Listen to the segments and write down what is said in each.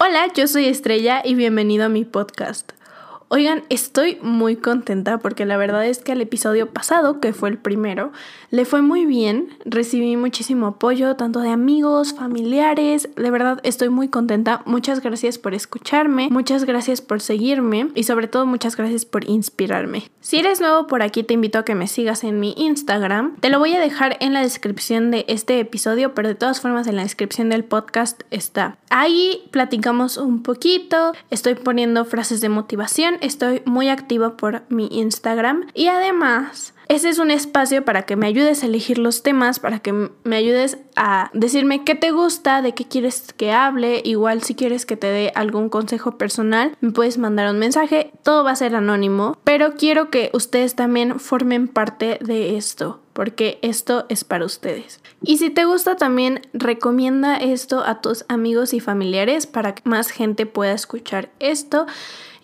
Hola, yo soy Estrella y bienvenido a mi podcast. Oigan, estoy muy contenta porque la verdad es que el episodio pasado, que fue el primero, le fue muy bien. Recibí muchísimo apoyo, tanto de amigos, familiares. De verdad, estoy muy contenta. Muchas gracias por escucharme, muchas gracias por seguirme y sobre todo muchas gracias por inspirarme. Si eres nuevo por aquí, te invito a que me sigas en mi Instagram. Te lo voy a dejar en la descripción de este episodio, pero de todas formas en la descripción del podcast está. Ahí platicamos un poquito, estoy poniendo frases de motivación estoy muy activa por mi Instagram y además ese es un espacio para que me ayudes a elegir los temas, para que me ayudes a decirme qué te gusta, de qué quieres que hable. Igual si quieres que te dé algún consejo personal, me puedes mandar un mensaje. Todo va a ser anónimo, pero quiero que ustedes también formen parte de esto porque esto es para ustedes. Y si te gusta también recomienda esto a tus amigos y familiares para que más gente pueda escuchar esto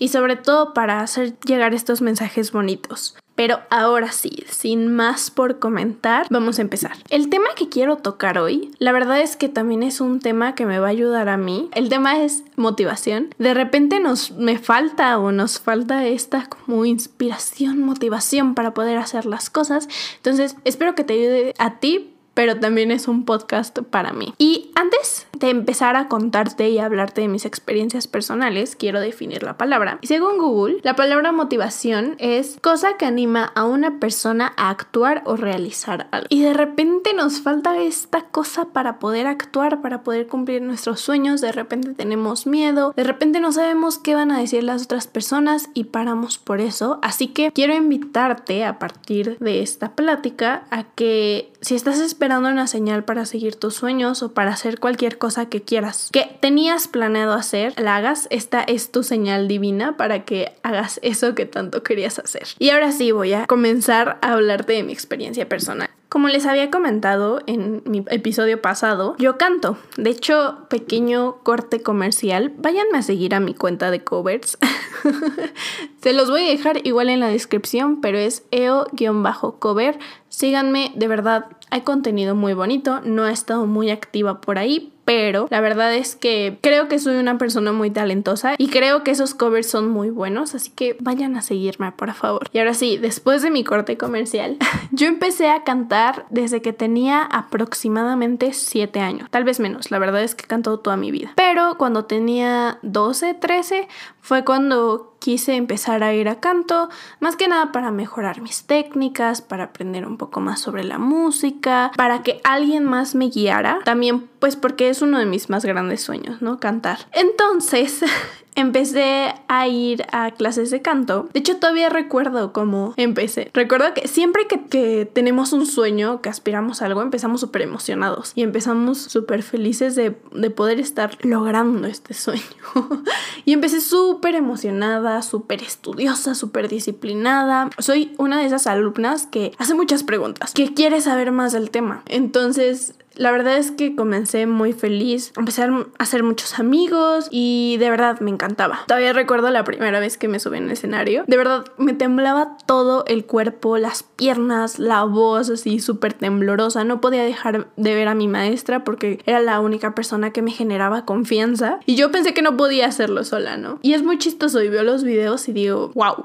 y sobre todo para hacer llegar estos mensajes bonitos. Pero ahora sí, sin más por comentar, vamos a empezar. El tema que quiero tocar hoy, la verdad es que también es un tema que me va a ayudar a mí. El tema es motivación. De repente nos me falta o nos falta esta como inspiración, motivación para poder hacer las cosas. Entonces, espero que te ayude a ti pero también es un podcast para mí. Y antes de empezar a contarte y hablarte de mis experiencias personales, quiero definir la palabra. Y según Google, la palabra motivación es cosa que anima a una persona a actuar o realizar algo. Y de repente nos falta esta cosa para poder actuar, para poder cumplir nuestros sueños. De repente tenemos miedo, de repente no sabemos qué van a decir las otras personas y paramos por eso. Así que quiero invitarte a partir de esta plática a que si estás esperando una señal para seguir tus sueños o para hacer cualquier cosa que quieras, que tenías planeado hacer, la hagas, esta es tu señal divina para que hagas eso que tanto querías hacer. Y ahora sí voy a comenzar a hablarte de mi experiencia personal. Como les había comentado en mi episodio pasado, yo canto. De hecho, pequeño corte comercial, váyanme a seguir a mi cuenta de covers. Se los voy a dejar igual en la descripción, pero es eo-cover. Síganme, de verdad, hay contenido muy bonito. No he estado muy activa por ahí, pero la verdad es que creo que soy una persona muy talentosa y creo que esos covers son muy buenos, así que vayan a seguirme, por favor. Y ahora sí, después de mi corte comercial, yo empecé a cantar desde que tenía aproximadamente 7 años, tal vez menos, la verdad es que he cantado toda mi vida. Pero cuando tenía 12, 13, fue cuando quise empezar a ir a canto, más que nada para mejorar mis técnicas, para aprender un poco más sobre la música, para que alguien más me guiara, también pues porque es uno de mis más grandes sueños, ¿no? Cantar. Entonces, empecé a ir a clases de canto. De hecho, todavía recuerdo cómo empecé. Recuerdo que siempre que, tenemos un sueño, que aspiramos a algo, empezamos súper emocionados y empezamos súper felices de, de, poder estar logrando este sueño. y empecé súper emocionada, súper estudiosa, súper disciplinada. Soy una de esas alumnas que hace muchas preguntas, que quiere saber más del tema. Entonces, la verdad es que comencé muy feliz, empecé a hacer muchos amigos y de verdad me encantaba. Todavía recuerdo la primera vez que me subí en el escenario. De verdad me temblaba todo el cuerpo, las piernas, la voz así súper temblorosa. No podía dejar de ver a mi maestra porque era la única persona que me generaba confianza y yo pensé que no podía hacerlo sola, ¿no? Y es muy chistoso y veo los videos y digo, wow,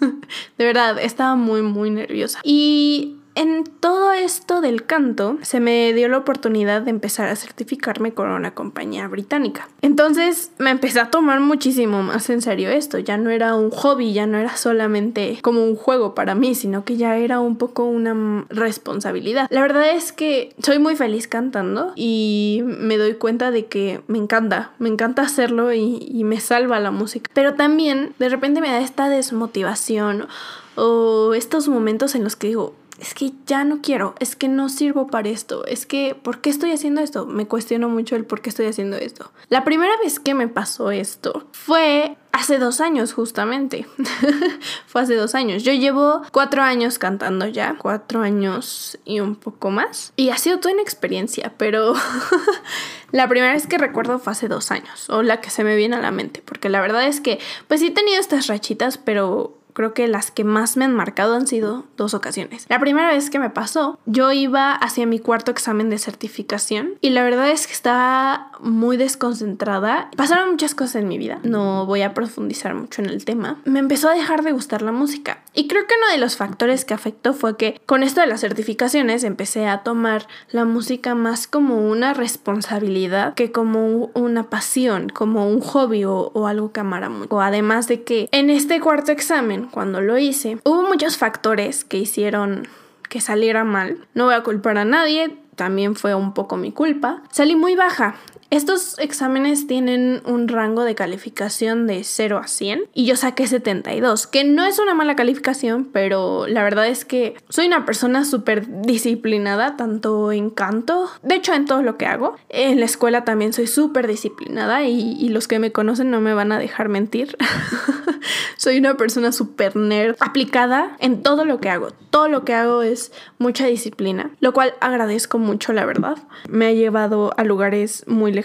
de verdad estaba muy muy nerviosa. Y en todo esto del canto, se me dio la oportunidad de empezar a certificarme con una compañía británica. Entonces me empecé a tomar muchísimo más en serio esto. Ya no era un hobby, ya no era solamente como un juego para mí, sino que ya era un poco una responsabilidad. La verdad es que soy muy feliz cantando y me doy cuenta de que me encanta, me encanta hacerlo y, me salva la música. Pero también de repente me da esta desmotivación o estos momentos en los que digo, es que ya no quiero, es que no sirvo para esto, es que ¿por qué estoy haciendo esto? Me cuestiono mucho el por qué estoy haciendo esto. La primera vez que me pasó esto fue hace dos años justamente. fue hace dos años. Yo llevo cuatro años cantando ya, cuatro años y un poco más. Y ha sido toda una experiencia, pero la primera vez que recuerdo fue hace dos años, o la que se me viene a la mente, porque la verdad es que pues sí he tenido estas rachitas, pero creo que las que más me han marcado han sido dos ocasiones. La primera vez que me pasó, yo iba hacia mi cuarto examen de certificación y la verdad es que estaba muy desconcentrada. Pasaron muchas cosas en mi vida, no voy a profundizar mucho en el tema. Me empezó a dejar de gustar la música y creo que uno de los factores que afectó fue que con esto de las certificaciones empecé a tomar la música más como una responsabilidad que como una pasión, como un hobby o, o algo que amara mucho. Además de que en este cuarto examen, cuando lo hice, hubo muchos factores que hicieron que saliera mal. No voy a culpar a nadie, también fue un poco mi culpa. Salí muy baja. Estos exámenes tienen un rango de calificación de 0 a 100 y yo saqué 72, que no es una mala calificación, pero la verdad es que soy una persona súper disciplinada, tanto en canto, de hecho en todo lo que hago. En la escuela también soy súper disciplinada y, los que me conocen no me van a dejar mentir. soy una persona súper nerd, aplicada en todo lo que hago. Todo lo que hago es mucha disciplina, lo cual agradezco mucho, la verdad. Me ha llevado a lugares muy lejanos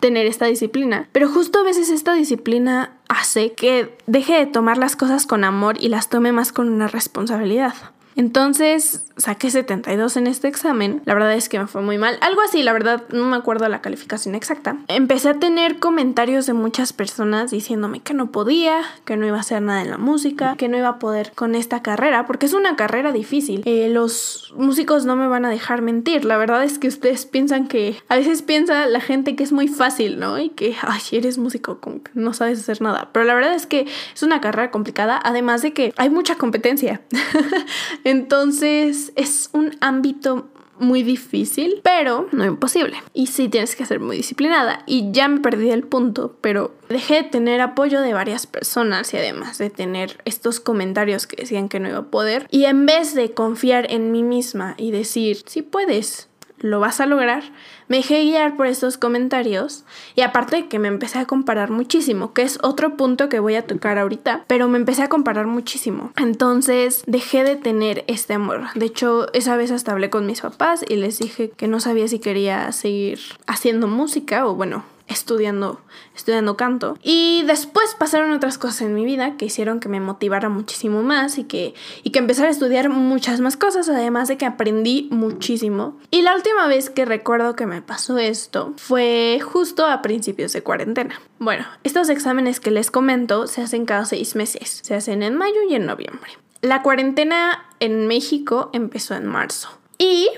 tener esta disciplina. Pero justo a veces esta disciplina hace que deje de tomar las cosas con amor y las tome más con una responsabilidad. Entonces saqué 72 en este examen. La verdad es que me fue muy mal. Algo así, la verdad, no me acuerdo la calificación exacta. Empecé a tener comentarios de muchas personas diciéndome que no podía, que no iba a hacer nada en la música, que no iba a poder con esta carrera, porque es una carrera difícil. Eh, los músicos no me van a dejar mentir. La verdad es que ustedes piensan que, a veces piensa la gente que es muy fácil, ¿no? Y que, ay, eres músico, no sabes hacer nada. Pero la verdad es que es una carrera complicada, además de que hay mucha competencia. Entonces es un ámbito muy difícil, pero no imposible. Y sí tienes que ser muy disciplinada. Y ya me perdí el punto, pero dejé de tener apoyo de varias personas y además de tener estos comentarios que decían que no iba a poder. Y en vez de confiar en mí misma y decir, sí puedes, lo vas a lograr, me dejé guiar por estos comentarios y aparte que me empecé a comparar muchísimo, que es otro punto que voy a tocar ahorita, pero me empecé a comparar muchísimo. Entonces dejé de tener este amor. De hecho, esa vez hasta hablé con mis papás y les dije que no sabía si quería seguir haciendo música o bueno, estudiando, estudiando canto. Y después pasaron otras cosas en mi vida que hicieron que me motivara muchísimo más y que, y que empezara a estudiar muchas más cosas, además de que aprendí muchísimo. Y la última vez que recuerdo que me pasó esto fue justo a principios de cuarentena. Bueno, estos exámenes que les comento se hacen cada seis meses, se hacen en mayo y en noviembre. La cuarentena en México empezó en marzo. Y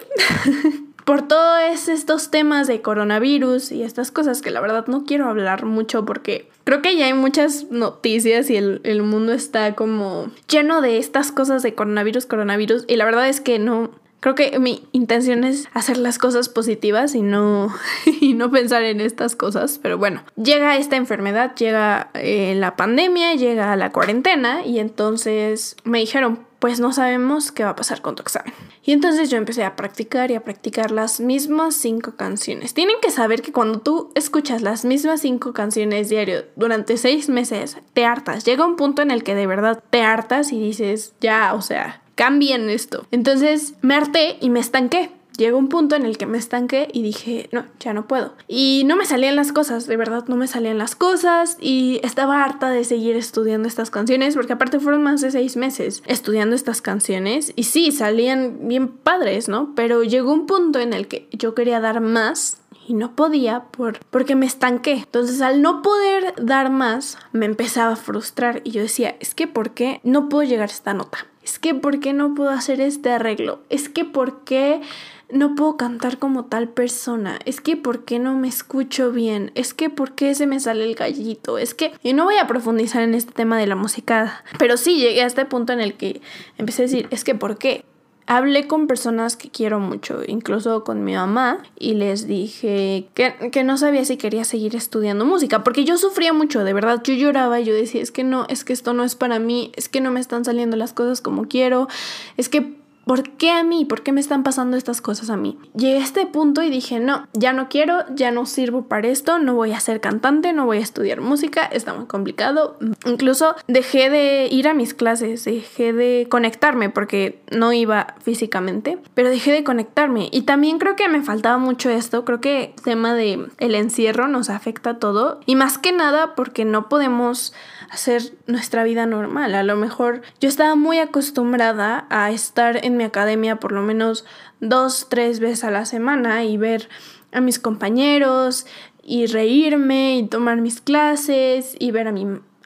por todos estos temas de coronavirus y estas cosas que la verdad no quiero hablar mucho porque creo que ya hay muchas noticias y el, el, mundo está como lleno de estas cosas de coronavirus, coronavirus y la verdad es que no... Creo que mi intención es hacer las cosas positivas y no, y no pensar en estas cosas. Pero bueno, llega esta enfermedad, llega eh, la pandemia, llega la cuarentena y entonces me dijeron, pues no sabemos qué va a pasar con tu examen. Y entonces yo empecé a practicar y a practicar las mismas cinco canciones. Tienen que saber que cuando tú escuchas las mismas cinco canciones diario durante seis meses, te hartas. Llega un punto en el que de verdad te hartas y dices, ya, o sea, cambien esto. Entonces me harté y me estanqué llegó un punto en el que me estanqué y dije, no, ya no puedo. Y no me salían las cosas, de verdad no me salían las cosas y estaba harta de seguir estudiando estas canciones porque aparte fueron más de seis meses estudiando estas canciones y sí, salían bien padres, ¿no? Pero llegó un punto en el que yo quería dar más y no podía por, porque me estanqué. Entonces al no poder dar más me empezaba a frustrar y yo decía, es que ¿por qué no puedo llegar a esta nota? Es que ¿por qué no puedo hacer este arreglo? Es que ¿por qué no puedo cantar como tal persona, es que ¿por qué no me escucho bien? Es que ¿por qué se me sale el gallito? Es que, y no voy a profundizar en este tema de la música, pero sí llegué a este punto en el que empecé a decir, es que ¿por qué? Hablé con personas que quiero mucho, incluso con mi mamá, y les dije que, que, no sabía si quería seguir estudiando música, porque yo sufría mucho, de verdad, yo lloraba yo decía, es que no, es que esto no es para mí, es que no me están saliendo las cosas como quiero, es que ¿por qué a mí? ¿Por qué me están pasando estas cosas a mí? Llegué a este punto y dije, no, ya no quiero, ya no sirvo para esto, no voy a ser cantante, no voy a estudiar música, está muy complicado. Incluso dejé de ir a mis clases, dejé de conectarme porque no iba físicamente, pero dejé de conectarme. Y también creo que me faltaba mucho esto, creo que el tema de encierro nos afecta todo y más que nada porque no podemos hacer nuestra vida normal. A lo mejor yo estaba muy acostumbrada a estar en mi academia por lo menos dos, tres veces a la semana y ver a mis compañeros y reírme y tomar mis clases y ver a,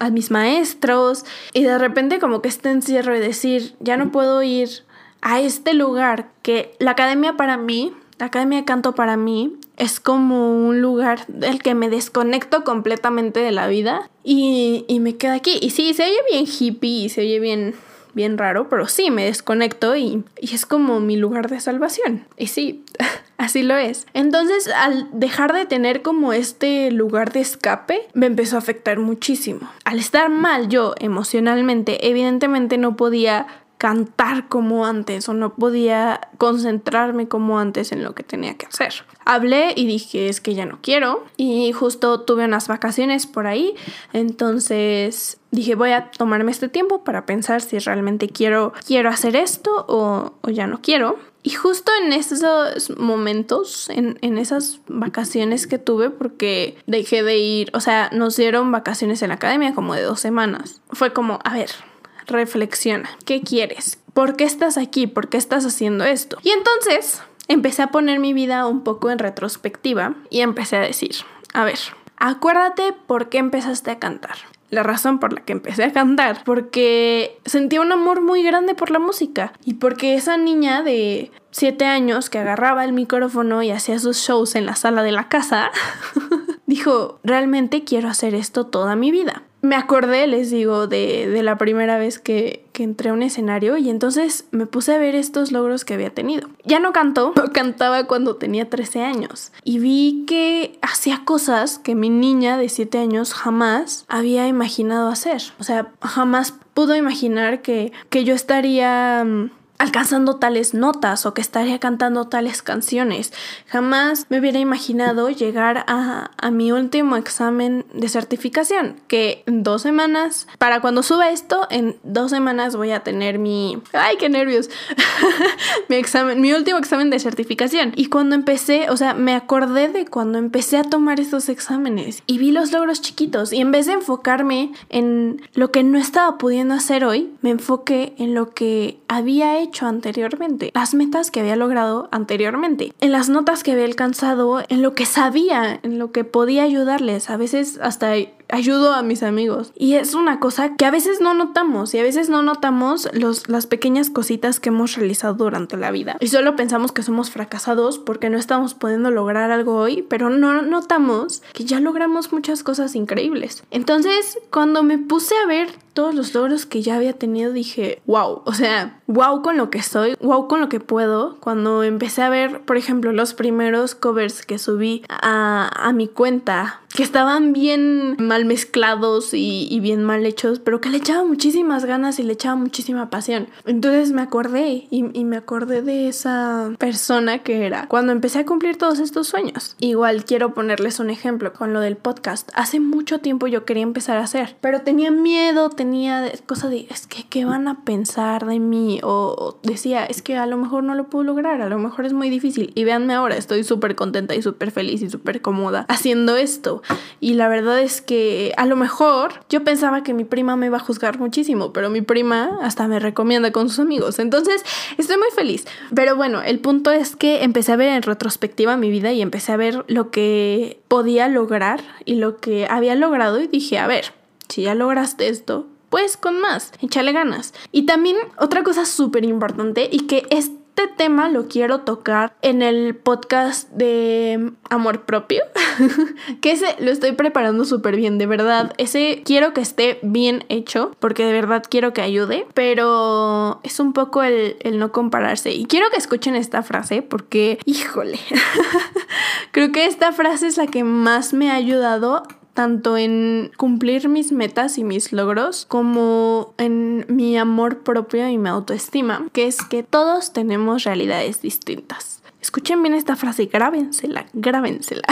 a mis maestros y de repente como que este encierro y decir ya no puedo ir a este lugar que la academia para mí, la academia de canto para mí es como un lugar del que me desconecto completamente de la vida y, me quedo aquí. Y sí, se oye bien hippie y se oye bien, bien raro, pero sí, me desconecto y, y es como mi lugar de salvación. Y sí, así lo es. Entonces, al dejar de tener como este lugar de escape, me empezó a afectar muchísimo. Al estar mal yo emocionalmente, evidentemente no podía cantar como antes o no podía concentrarme como antes en lo que tenía que hacer. Hablé y dije es que ya no quiero y justo tuve unas vacaciones por ahí, entonces dije voy a tomarme este tiempo para pensar si realmente quiero, quiero hacer esto o, ya no quiero. Y justo en esos momentos, en, en, esas vacaciones que tuve, porque dejé de ir, o sea, nos dieron vacaciones en la academia como de dos semanas, fue como, a ver, reflexiona, ¿qué quieres? ¿Por qué estás aquí? ¿Por qué estás haciendo esto? Y entonces empecé a poner mi vida un poco en retrospectiva y empecé a decir, a ver, acuérdate por qué empezaste a cantar. La razón por la que empecé a cantar, porque sentía un amor muy grande por la música y porque esa niña de 7 años que agarraba el micrófono y hacía sus shows en la sala de la casa, dijo, realmente quiero hacer esto toda mi vida me acordé, les digo, de, de la primera vez que, que, entré a un escenario y entonces me puse a ver estos logros que había tenido. Ya no cantó, cantaba cuando tenía 13 años y vi que hacía cosas que mi niña de 7 años jamás había imaginado hacer. O sea, jamás pudo imaginar que, que yo estaría mm, alcanzando tales notas o que estaría cantando tales canciones. Jamás me hubiera imaginado llegar a, mi último examen de certificación, que en dos semanas, para cuando suba esto, en dos semanas voy a tener mi... ¡Ay, qué nervios! mi examen, mi último examen de certificación. Y cuando empecé, o sea, me acordé de cuando empecé a tomar estos exámenes y vi los logros chiquitos y en vez de enfocarme en lo que no estaba pudiendo hacer hoy, me enfoqué en lo que había hecho anteriormente, las metas que había logrado anteriormente, en las notas que había alcanzado, en lo que sabía, en lo que podía ayudarles. A veces hasta ayudo a mis amigos. Y es una cosa que a veces no notamos y a veces no notamos los, las pequeñas cositas que hemos realizado durante la vida. Y solo pensamos que somos fracasados porque no estamos pudiendo lograr algo hoy, pero no notamos que ya logramos muchas cosas increíbles. Entonces, cuando me puse a ver todos los logros que ya había tenido, dije, wow, o sea, wow con lo que soy, wow con lo que puedo. Cuando empecé a ver, por ejemplo, los primeros covers que subí a, a mi cuenta, que estaban bien mal mezclados y, bien mal hechos, pero que le echaba muchísimas ganas y le echaba muchísima pasión. Entonces me acordé y, y me acordé de esa persona que era cuando empecé a cumplir todos estos sueños. Igual quiero ponerles un ejemplo con lo del podcast. Hace mucho tiempo yo quería empezar a hacer, pero tenía miedo, tenía cosa de, es que, ¿qué van a pensar de mí? O decía, es que a lo mejor no lo puedo lograr, a lo mejor es muy difícil. Y véanme ahora, estoy súper contenta y súper feliz y súper cómoda haciendo esto. Y la verdad es que a lo mejor yo pensaba que mi prima me iba a juzgar muchísimo, pero mi prima hasta me recomienda con sus amigos. Entonces, estoy muy feliz. Pero bueno, el punto es que empecé a ver en retrospectiva mi vida y empecé a ver lo que podía lograr y lo que había logrado y dije, a ver, si ya lograste esto, pues con más, échale ganas. Y también otra cosa súper importante y que este tema lo quiero tocar en el podcast de amor propio, que ese lo estoy preparando súper bien, de verdad. Ese quiero que esté bien hecho, porque de verdad quiero que ayude, pero es un poco el, el no compararse. Y quiero que escuchen esta frase porque, híjole, creo que esta frase es la que más me ha ayudado tanto en cumplir mis metas y mis logros como en mi amor propio y mi autoestima, que es que todos tenemos realidades distintas. Escuchen bien esta frase, grábensela, grábensela.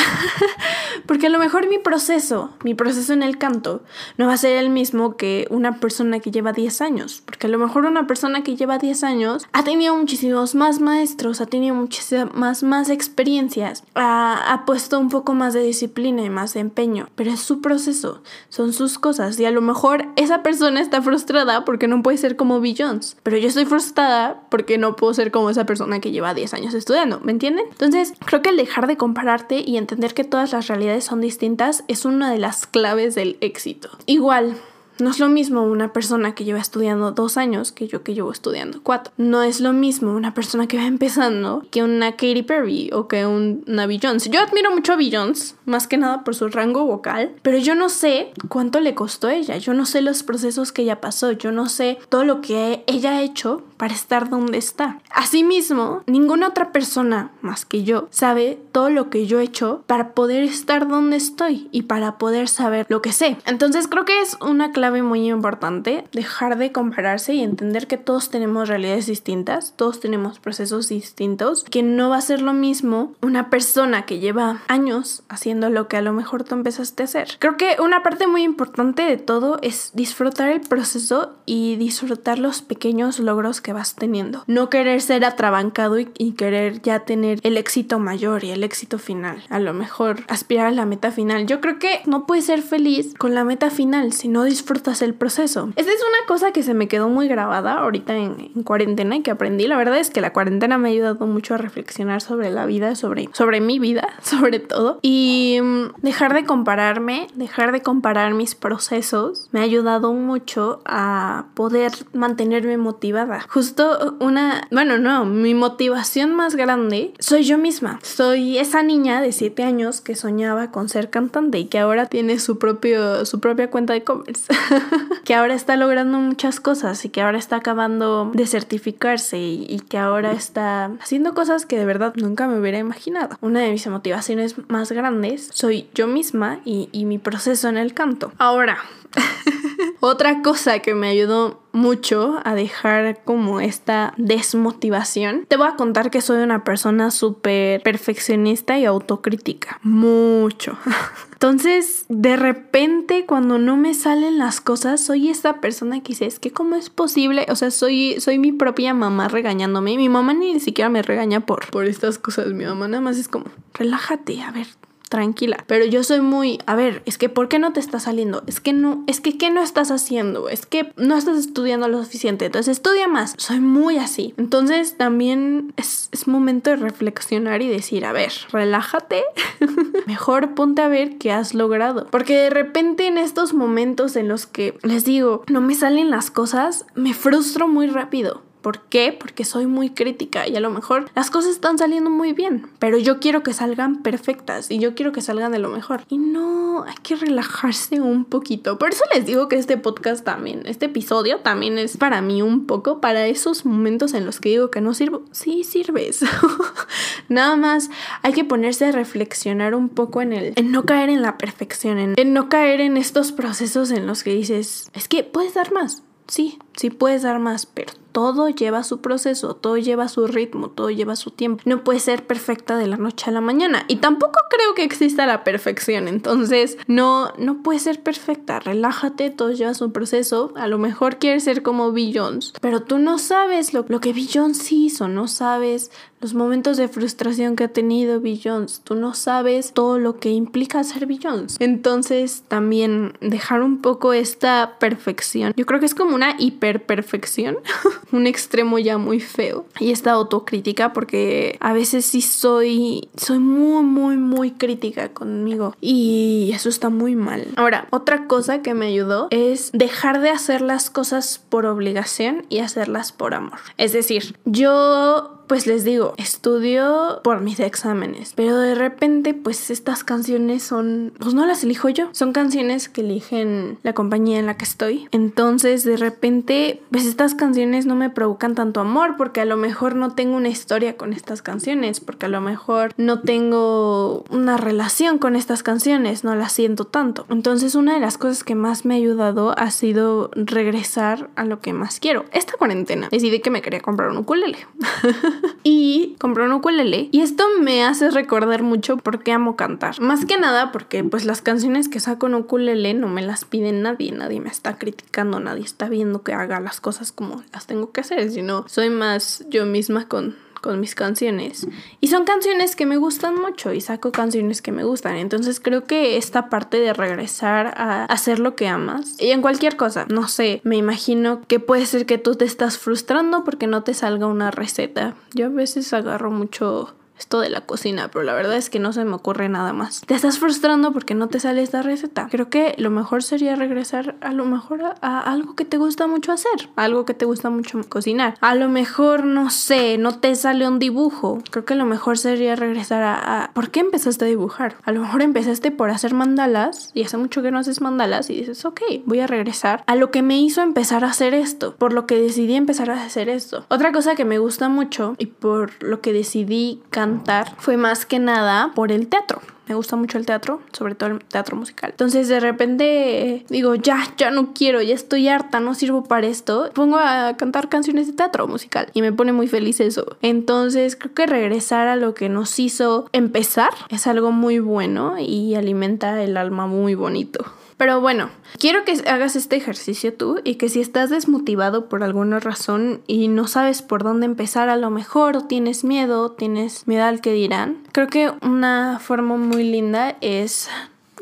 Porque a lo mejor mi proceso, mi proceso en el canto, no va a ser el mismo que una persona que lleva 10 años. Porque a lo mejor una persona que lleva 10 años ha tenido muchísimos más maestros, ha tenido muchísimas más experiencias, ha, ha puesto un poco más de disciplina y más de empeño. Pero es su proceso, son sus cosas. Y a lo mejor esa persona está frustrada porque no puede ser como Bill Jones. Pero yo estoy frustrada porque no puedo ser como esa persona que lleva 10 años estudiando. ¿Me entienden? Entonces, creo que el dejar de compararte y entender que todas las realidades son distintas es una de las claves del éxito. Igual, no es lo mismo una persona que lleva estudiando dos años que yo que llevo estudiando cuatro. No es lo mismo una persona que va empezando que una Katy Perry o que una Jones. Yo admiro mucho a Jones, más que nada por su rango vocal, pero yo no sé cuánto le costó a ella. Yo no sé los procesos que ella pasó. Yo no sé todo lo que ella ha hecho para estar donde está. Asimismo, ninguna otra persona más que yo sabe todo lo que yo he hecho para poder estar donde estoy y para poder saber lo que sé. Entonces creo que es una clave muy importante, dejar de compararse y entender que todos tenemos realidades distintas, todos tenemos procesos distintos, que no va a ser lo mismo una persona que lleva años haciendo lo que a lo mejor tú empezaste a hacer. Creo que una parte muy importante de todo es disfrutar el proceso y disfrutar los pequeños logros que vas teniendo. No querer ser atrabancado y, y querer ya tener el éxito mayor y el éxito final. A lo mejor aspirar a la meta final. Yo creo que no puedes ser feliz con la meta final si no disfrutas el proceso. Esa es una cosa que se me quedó muy grabada ahorita en, cuarentena y que aprendí. La verdad es que la cuarentena me ha ayudado mucho a reflexionar sobre la vida, sobre, sobre mi vida, sobre todo. Y mm, dejar de compararme, dejar de comparar mis procesos, me ha ayudado mucho a poder mantenerme motivada. Justo una, bueno, no, mi motivación más grande soy yo misma. Soy esa niña de 7 años que soñaba con ser cantante y que ahora tiene su, propio, su propia cuenta de covers. que ahora está logrando muchas cosas y que ahora está acabando de certificarse y, que ahora está haciendo cosas que de verdad nunca me hubiera imaginado. Una de mis motivaciones más grandes soy yo misma y, y mi proceso en el canto. Ahora, otra cosa que me ayudó mucho a dejar como esta desmotivación. Te voy a contar que soy una persona súper perfeccionista y autocrítica. Mucho. Entonces, de repente, cuando no me salen las cosas, soy esta persona que dice, es que cómo es posible, o sea, soy, soy mi propia mamá regañándome. Mi mamá ni siquiera me regaña por, por estas cosas. Mi mamá nada más es como, relájate, a ver, tranquila. Pero yo soy muy, a ver, es que ¿por qué no te está saliendo? Es que no, es que ¿qué no estás haciendo? Es que no estás estudiando lo suficiente. Entonces estudia más. Soy muy así. Entonces también es, es momento de reflexionar y decir, a ver, relájate. Mejor ponte a ver qué has logrado. Porque de repente en estos momentos en los que les digo, no me salen las cosas, me frustro muy rápido. ¿Por qué? Porque soy muy crítica y a lo mejor las cosas están saliendo muy bien, pero yo quiero que salgan perfectas y yo quiero que salgan de lo mejor. Y no, hay que relajarse un poquito. Por eso les digo que este podcast también, este episodio también es para mí un poco para esos momentos en los que digo que no sirvo. Sí, sirves. Nada más hay que ponerse a reflexionar un poco en el en no caer en la perfección, en, en no caer en estos procesos en los que dices, es que puedes dar más. Sí, sí puedes dar más, pero todo lleva su proceso, todo lleva su ritmo, todo lleva su tiempo. No puede ser perfecta de la noche a la mañana. Y tampoco creo que exista la perfección. Entonces, no, no puede ser perfecta. Relájate, todo lleva su proceso. A lo mejor quieres ser como Bill Jones, pero tú no sabes lo, lo que Bill Jones hizo, no sabes los momentos de frustración que ha tenido Bill Jones. Tú no sabes todo lo que implica ser Bill Jones. Entonces, también dejar un poco esta perfección. Yo creo que es como una hiperperfección. un extremo ya muy feo. Y esta autocrítica porque a veces sí soy, soy muy, muy, muy crítica conmigo. Y eso está muy mal. Ahora, otra cosa que me ayudó es dejar de hacer las cosas por obligación y hacerlas por amor. Es decir, yo pues les digo, estudio por mis exámenes, pero de repente pues estas canciones son, pues no las elijo yo, son canciones que eligen la compañía en la que estoy. Entonces de repente pues estas canciones no me provocan tanto amor porque a lo mejor no tengo una historia con estas canciones, porque a lo mejor no tengo una relación con estas canciones, no las siento tanto. Entonces una de las cosas que más me ha ayudado ha sido regresar a lo que más quiero. Esta cuarentena decidí que me quería comprar un ukulele. y compré un ukulele y esto me hace recordar mucho porque amo cantar. Más que nada porque pues las canciones que saco en ukulele no me las pide nadie, nadie me está criticando, nadie está viendo que haga las cosas como las tengo que hacer, sino soy más yo misma con con mis canciones. Y son canciones que me gustan mucho y saco canciones que me gustan. Entonces creo que esta parte de regresar a hacer lo que amas y en cualquier cosa, no sé, me imagino que puede ser que tú te estás frustrando porque no te salga una receta. Yo a veces agarro mucho esto de la cocina, pero la verdad es que no se me ocurre nada más. Te estás frustrando porque no te sale esta receta. Creo que lo mejor sería regresar a lo mejor a, algo que te gusta mucho hacer, algo que te gusta mucho cocinar. A lo mejor, no sé, no te sale un dibujo. Creo que lo mejor sería regresar a, a ¿por qué empezaste a dibujar? A lo mejor empezaste por hacer mandalas y hace mucho que no haces mandalas y dices, ok, voy a regresar a lo que me hizo empezar a hacer esto, por lo que decidí empezar a hacer esto. Otra cosa que me gusta mucho y por lo que decidí cantar fue más que nada por el teatro. Me gusta mucho el teatro, sobre todo el teatro musical. Entonces de repente digo, ya, ya no quiero, ya estoy harta, no sirvo para esto. Pongo a cantar canciones de teatro musical y me pone muy feliz eso. Entonces creo que regresar a lo que nos hizo empezar es algo muy bueno y alimenta el alma muy bonito. Pero bueno, quiero que hagas este ejercicio tú y que si estás desmotivado por alguna razón y no sabes por dónde empezar, a lo mejor tienes miedo, tienes miedo al que dirán, creo que una forma muy linda es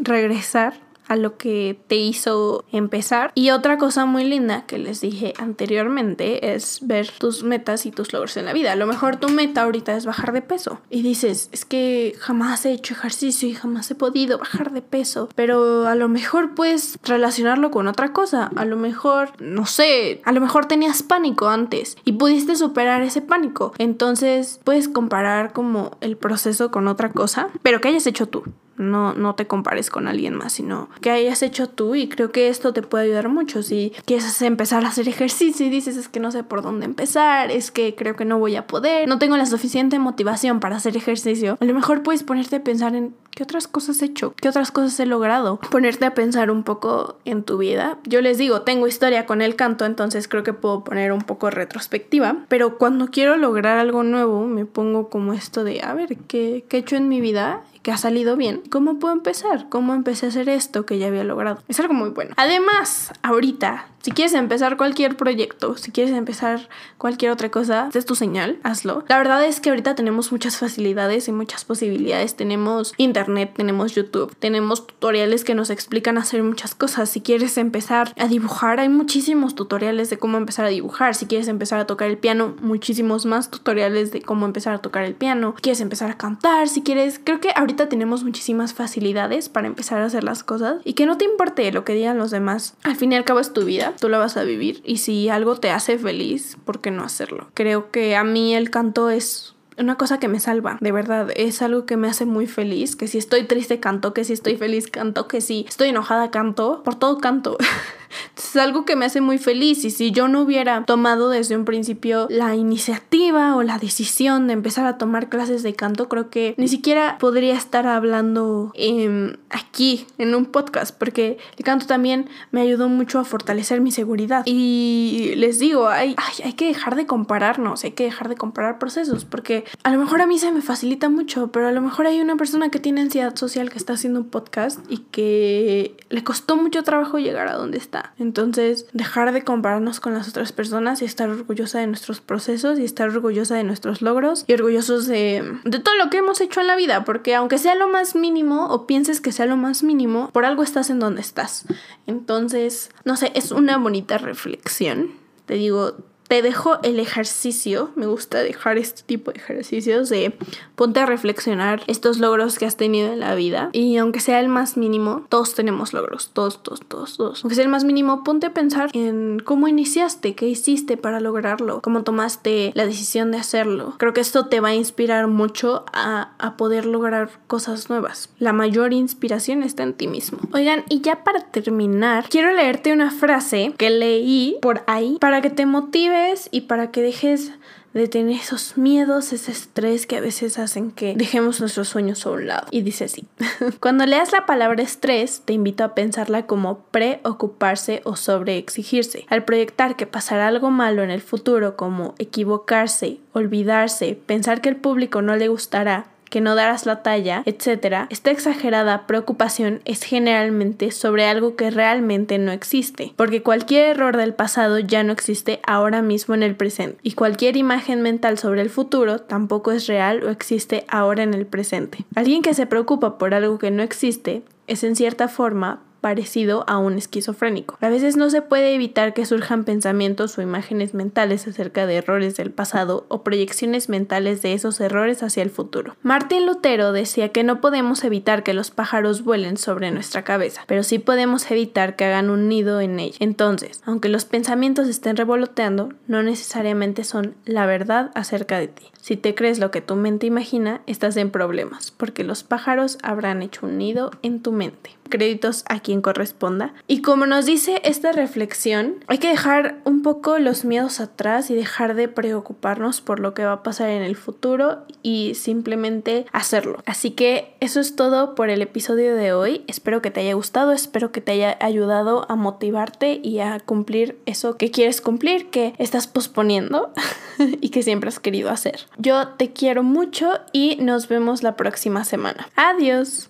regresar a lo que te hizo empezar. Y otra cosa muy linda que les dije anteriormente es ver tus metas y tus logros en la vida. A lo mejor tu meta ahorita es bajar de peso y dices, es que jamás he hecho ejercicio y jamás he podido bajar de peso, pero a lo mejor puedes relacionarlo con otra cosa. A lo mejor, no sé, a lo mejor tenías pánico antes y pudiste superar ese pánico. Entonces puedes comparar como el proceso con otra cosa, pero que hayas hecho tú. No, no te compares con alguien más, sino que hayas hecho tú y creo que esto te puede ayudar mucho. Si quieres empezar a hacer ejercicio y dices es que no sé por dónde empezar, es que creo que no voy a poder, no tengo la suficiente motivación para hacer ejercicio, a lo mejor puedes ponerte a pensar en qué otras cosas he hecho, qué otras cosas he logrado, ponerte a pensar un poco en tu vida. Yo les digo, tengo historia con el canto, entonces creo que puedo poner un poco retrospectiva, pero cuando quiero lograr algo nuevo me pongo como esto de, a ver, ¿qué, qué he hecho en mi vida que ha salido bien, ¿cómo puedo empezar? ¿Cómo empecé a hacer esto que ya había logrado? Es algo muy bueno. Además, ahorita si quieres empezar cualquier proyecto, si quieres empezar cualquier otra cosa, es tu señal, hazlo. La verdad es que ahorita tenemos muchas facilidades y muchas posibilidades. Tenemos internet, tenemos YouTube, tenemos tutoriales que nos explican hacer muchas cosas. Si quieres empezar a dibujar, hay muchísimos tutoriales de cómo empezar a dibujar. Si quieres empezar a tocar el piano, muchísimos más tutoriales de cómo empezar a tocar el piano. Si quieres empezar a cantar, si quieres, creo que ahorita tenemos muchísimas facilidades para empezar a hacer las cosas y que no te importe lo que digan los demás. Al fin y al cabo es tu vida tú la vas a vivir y si algo te hace feliz, ¿por qué no hacerlo? Creo que a mí el canto es una cosa que me salva, de verdad, es algo que me hace muy feliz, que si estoy triste canto, que si estoy feliz canto, que si estoy enojada canto, por todo canto. es algo que me hace muy feliz y si yo no hubiera tomado desde un principio la iniciativa o la decisión de empezar a tomar clases de canto, creo que ni siquiera podría estar hablando aquí en un podcast porque el canto también me ayudó mucho a fortalecer mi seguridad. Y les digo, hay, hay que dejar de compararnos, hay que dejar de comparar procesos porque a lo mejor a mí se me facilita mucho, pero a lo mejor hay una persona que tiene ansiedad social que está haciendo un podcast y que le costó mucho trabajo llegar a donde está. Entonces, dejar de compararnos con las otras personas y estar orgullosa de nuestros procesos y estar orgullosa de nuestros logros y orgullosos de, de todo lo que hemos hecho en la vida, porque aunque sea lo más mínimo o pienses que sea lo más mínimo, por algo estás en donde estás. Entonces, no sé, es una bonita reflexión. Te digo, te dejo el ejercicio, me gusta dejar este tipo de ejercicios de ponte a reflexionar estos logros que has tenido en la vida y aunque sea el más mínimo, todos tenemos logros, todos, todos, todos, todos. Aunque sea el más mínimo, ponte a pensar en cómo iniciaste, qué hiciste para lograrlo, cómo tomaste la decisión de hacerlo. Creo que esto te va a inspirar mucho a, a poder lograr cosas nuevas. La mayor inspiración está en ti mismo. Oigan, y ya para terminar, quiero leerte una frase que leí por ahí para que te y para que dejes de tener esos miedos, ese estrés que a veces hacen que dejemos nuestros sueños a un lado. Y dice así, cuando leas la palabra estrés, te invito a pensarla como preocuparse o sobreexigirse. Al proyectar que pasará algo malo en el futuro como equivocarse, olvidarse, pensar que el público no le gustará, que no darás la talla, etc., esta exagerada preocupación es generalmente sobre algo que realmente no existe, porque cualquier error del pasado ya no existe ahora mismo en el presente, y cualquier imagen mental sobre el futuro tampoco es real o existe ahora en el presente. Alguien que se preocupa por algo que no existe es en cierta forma parecido a un esquizofrénico. A veces no se puede evitar que surjan pensamientos o imágenes mentales acerca de errores del pasado o proyecciones mentales de esos errores hacia el futuro. Martín Lutero decía que no podemos evitar que los pájaros vuelen sobre nuestra cabeza, pero sí podemos evitar que hagan un nido en ella. Entonces, aunque los pensamientos estén revoloteando, no necesariamente son la verdad acerca de ti. Si te crees lo que tu mente imagina, estás en problemas, porque los pájaros habrán hecho un nido en tu mente. Créditos a quien corresponda. Y como nos dice esta reflexión, hay que dejar un poco los miedos atrás y dejar de preocuparnos por lo que va a pasar en el futuro y simplemente hacerlo. Así que eso es todo por el episodio de hoy. Espero que te haya gustado, espero que te haya ayudado a motivarte y a cumplir eso que quieres cumplir, que estás posponiendo y que siempre has querido hacer. Yo te quiero mucho y nos vemos la próxima semana. Adiós.